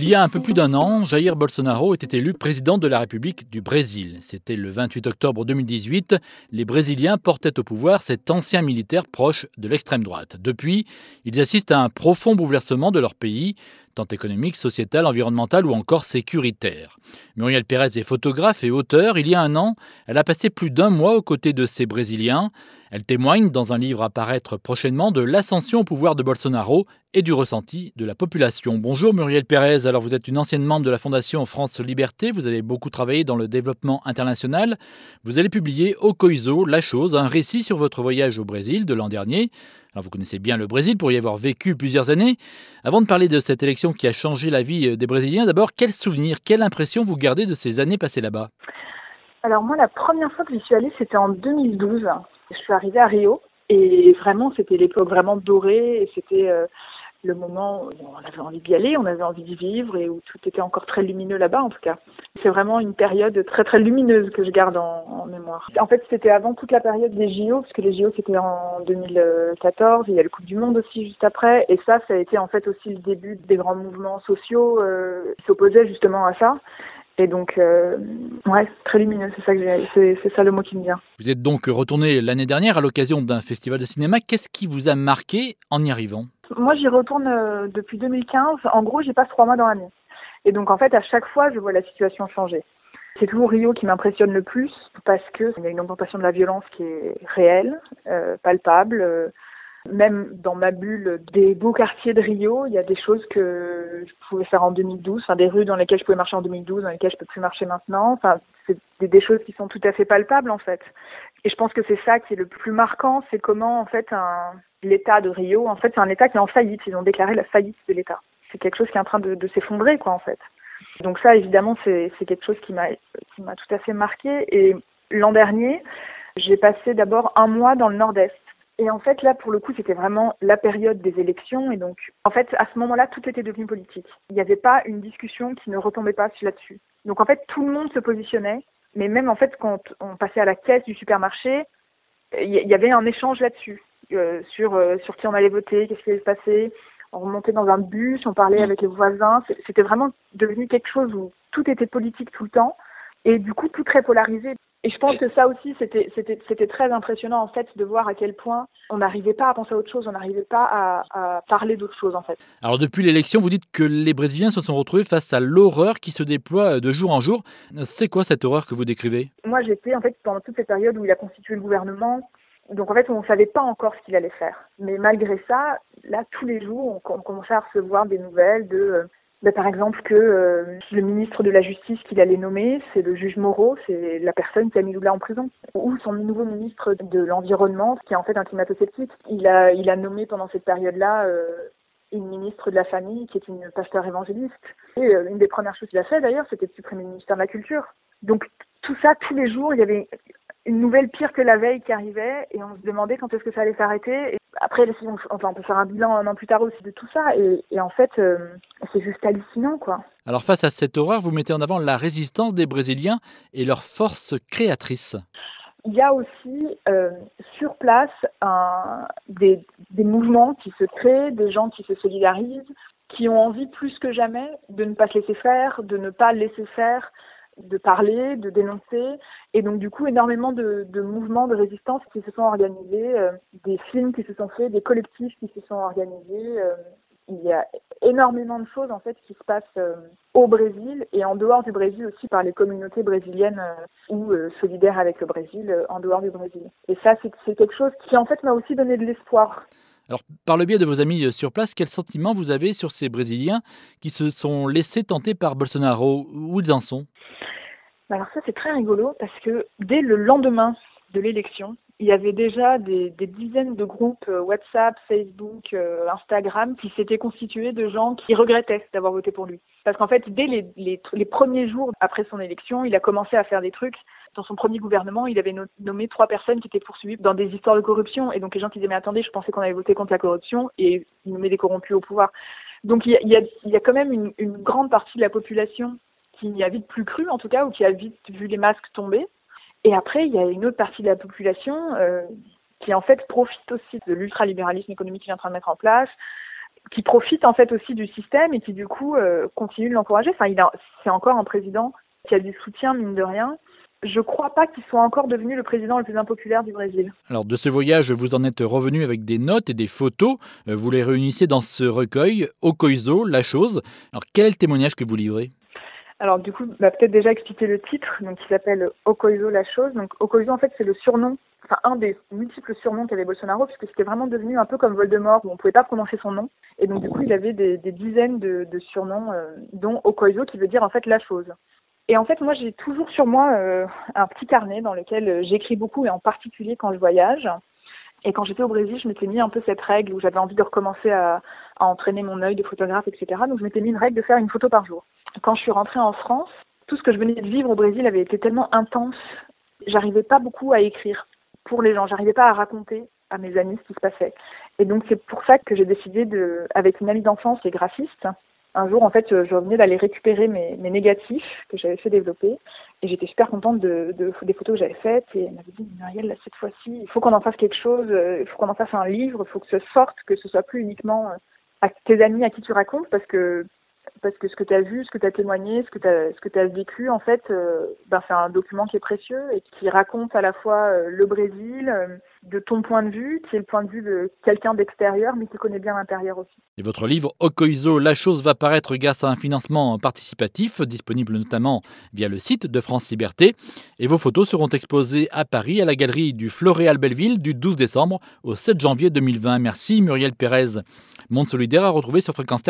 Il y a un peu plus d'un an, Jair Bolsonaro était élu président de la République du Brésil. C'était le 28 octobre 2018. Les Brésiliens portaient au pouvoir cet ancien militaire proche de l'extrême droite. Depuis, ils assistent à un profond bouleversement de leur pays, tant économique, sociétal, environnemental ou encore sécuritaire. Muriel Pérez est photographe et auteur. Il y a un an, elle a passé plus d'un mois aux côtés de ces Brésiliens. Elle témoigne dans un livre à paraître prochainement de l'ascension au pouvoir de Bolsonaro et du ressenti de la population. Bonjour Muriel Pérez, alors vous êtes une ancienne membre de la Fondation France Liberté, vous avez beaucoup travaillé dans le développement international. Vous allez publier au Coiso La Chose, un récit sur votre voyage au Brésil de l'an dernier. Alors vous connaissez bien le Brésil pour y avoir vécu plusieurs années. Avant de parler de cette élection qui a changé la vie des Brésiliens, d'abord, quel souvenir, quelle impression vous gardez de ces années passées là-bas? Alors moi, la première fois que j'y suis allée, c'était en 2012. Je suis arrivée à Rio et vraiment c'était l'époque vraiment dorée et c'était euh, le moment où on avait envie d'y aller, on avait envie d'y vivre et où tout était encore très lumineux là-bas en tout cas. C'est vraiment une période très très lumineuse que je garde en, mémoire. En fait c'était avant toute la période des JO parce que les JO c'était en 2014, il y a le Coupe du Monde aussi juste après et ça ça a été en fait aussi le début des grands mouvements sociaux euh, qui s'opposaient justement à ça. Et donc, euh, ouais, très lumineux, c'est ça, que c'est, ça le mot qui me vient. Vous êtes donc retourné l'année dernière à l'occasion d'un festival de cinéma. Qu'est-ce qui vous a marqué en y arrivant? Moi, j'y retourne euh, depuis 2015. En gros, j'y passe trois mois dans l'année. Et donc, en fait, à chaque fois, je vois la situation changer. C'est toujours Rio qui m'impressionne le plus parce qu'il y a une augmentation de la violence qui est réelle, euh, palpable. Même dans ma bulle des beaux quartiers de Rio, il y a des choses que je pouvais faire en 2012, enfin des rues dans lesquelles je pouvais marcher en 2012, dans lesquelles je peux plus marcher maintenant. Enfin, c'est des choses qui sont tout à fait palpables en fait. Et je pense que c'est ça qui est le plus marquant, c'est comment en fait l'État de Rio, en fait, c'est un État qui est en faillite. Ils ont déclaré la faillite de l'État. C'est quelque chose qui est en train de, de s'effondrer, quoi, en fait. Donc ça, évidemment, c'est quelque chose qui m'a qui m'a tout à fait marqué. Et l'an dernier, j'ai passé d'abord un mois dans le Nord-Est et en fait, là, pour le coup, c'était vraiment la période des élections. Et donc, en fait, à ce moment-là, tout était devenu politique. Il n'y avait pas une discussion qui ne retombait pas là-dessus. Donc, en fait, tout le monde se positionnait. Mais même, en fait, quand on passait à la caisse du supermarché, il y avait un échange là-dessus. Euh, sur, euh, sur qui on allait voter, qu'est-ce qui allait se passer. On remontait dans un bus, on parlait avec les voisins. C'était vraiment devenu quelque chose où tout était politique tout le temps. Et du coup, tout très polarisé. Et je pense que ça aussi, c'était, c'était, c'était très impressionnant en fait de voir à quel point on n'arrivait pas à penser à autre chose, on n'arrivait pas à, à parler d'autre chose en fait. Alors depuis l'élection, vous dites que les Brésiliens se sont retrouvés face à l'horreur qui se déploie de jour en jour. C'est quoi cette horreur que vous décrivez? Moi j'étais en fait pendant toute cette période où il a constitué le gouvernement, donc en fait on ne savait pas encore ce qu'il allait faire. Mais malgré ça, là tous les jours on, on commençait à recevoir des nouvelles de euh, bah, par exemple que euh, le ministre de la Justice qu'il allait nommer, c'est le juge Moreau, c'est la personne qui a mis Lula en prison. Ou son nouveau ministre de l'Environnement, qui est en fait un climato-sceptique. Il a, il a nommé pendant cette période-là euh, une ministre de la Famille qui est une pasteur évangéliste. Et euh, une des premières choses qu'il a fait d'ailleurs, c'était de supprimer le ministère de la Culture. Donc tout ça, tous les jours, il y avait une nouvelle pire que la veille qui arrivait et on se demandait quand est-ce que ça allait s'arrêter. Après, on, enfin, on peut faire un bilan un an plus tard aussi de tout ça et, et en fait, euh, c'est juste hallucinant, quoi. Alors face à cette horreur, vous mettez en avant la résistance des Brésiliens et leur force créatrice. Il y a aussi euh, sur place un, des, des mouvements qui se créent, des gens qui se solidarisent, qui ont envie plus que jamais de ne pas se laisser faire, de ne pas laisser faire, de parler, de dénoncer, et donc du coup énormément de, mouvements de résistance qui se sont organisés, euh, des films qui se sont faits, des collectifs qui se sont organisés. Euh, il y a énormément de choses en fait qui se passent euh, au Brésil et en dehors du Brésil aussi par les communautés brésiliennes ou solidaires avec le Brésil en dehors du Brésil. Et ça c'est quelque chose qui en fait m'a aussi donné de l'espoir. Alors, par le biais de vos amis sur place, quel sentiment vous avez sur ces Brésiliens qui se sont laissés tenter par Bolsonaro? Où ils en sont? Alors ça c'est très rigolo parce que dès le lendemain de l'élection, il y avait déjà des, dizaines de groupes euh, WhatsApp, Facebook, euh, Instagram qui s'étaient constitués de gens qui regrettaient d'avoir voté pour lui. Parce qu'en fait, dès les, premiers jours après son élection, il a commencé à faire des trucs. Dans son premier gouvernement, il avait nommé trois personnes qui étaient poursuivies dans des histoires de corruption. Et donc les gens qui disaient mais attendez, je pensais qu'on avait voté contre la corruption et il nommait des corrompus au pouvoir. Donc il y a, quand même une grande partie de la population qui a vite plus cru en tout cas, ou qui a vite vu les masques tomber. Et après, il y a une autre partie de la population euh, qui en fait profite aussi de l'ultralibéralisme économique qu'il est en train de mettre en place qui profite en fait aussi du système et qui du coup euh, continue de l'encourager. Enfin, c'est encore un président qui a du soutien mine de rien. Je crois pas qu'il soit encore devenu le président le plus impopulaire du Brésil. Alors de ce voyage, vous en êtes revenu avec des notes et des photos. Euh, vous les réunissez dans ce recueil, Okoizo, La Chose. Alors quel est le témoignage que vous livrez? Alors du coup, bah, peut-être déjà expliquer le titre, donc qui s'appelle Okoizo la chose. Donc Okoizo en fait c'est le surnom, enfin un des multiples surnoms qu'avait Bolsonaro, puisque c'était vraiment devenu un peu comme Voldemort où on pouvait pas prononcer son nom. Et donc du coup il avait des, dizaines de, surnoms, euh, dont Okoizo qui veut dire en fait la chose. Et en fait moi j'ai toujours sur moi euh, un petit carnet dans lequel euh, j'écris beaucoup et en particulier quand je voyage. Et quand j'étais au Brésil, je m'étais mis un peu cette règle où j'avais envie de recommencer à, à entraîner mon œil de photographe, etc. Donc je m'étais mis une règle de faire une photo par jour. Quand je suis rentrée en France, tout ce que je venais de vivre au Brésil avait été tellement intense, j'arrivais pas beaucoup à écrire pour les gens, j'arrivais pas à raconter à mes amis ce qui se passait. Et donc c'est pour ça que j'ai décidé de, avec une amie d'enfance qui est graphiste, un jour en fait je venais d'aller récupérer mes, négatifs que j'avais fait développer. Et j'étais super contente de, des photos que j'avais faites. Et elle m'avait dit Muriel cette fois-ci il faut qu'on en fasse quelque chose, il faut qu'on en fasse un livre, il faut que ce sorte, que ce soit plus uniquement à tes amis à qui tu racontes parce que parce que ce que tu as vu, ce que tu as témoigné, ce que tu ce que as vécu, en fait, euh, ben, c'est un document qui est précieux et qui raconte à la fois euh, le Brésil euh, de ton point de vue, qui est le point de vue de quelqu'un d'extérieur, mais qui connaît bien l'intérieur aussi. Et votre livre Okoizo, La chose va paraître grâce à un financement participatif, disponible notamment via le site de France Liberté. Et vos photos seront exposées à Paris, à la galerie du Floréal Belleville, du 12 décembre au 7 janvier 2020. Merci Muriel Pérez. Monde solidaire à retrouver sur fréquence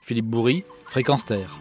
Philippe Bourri, Fréquence Terre.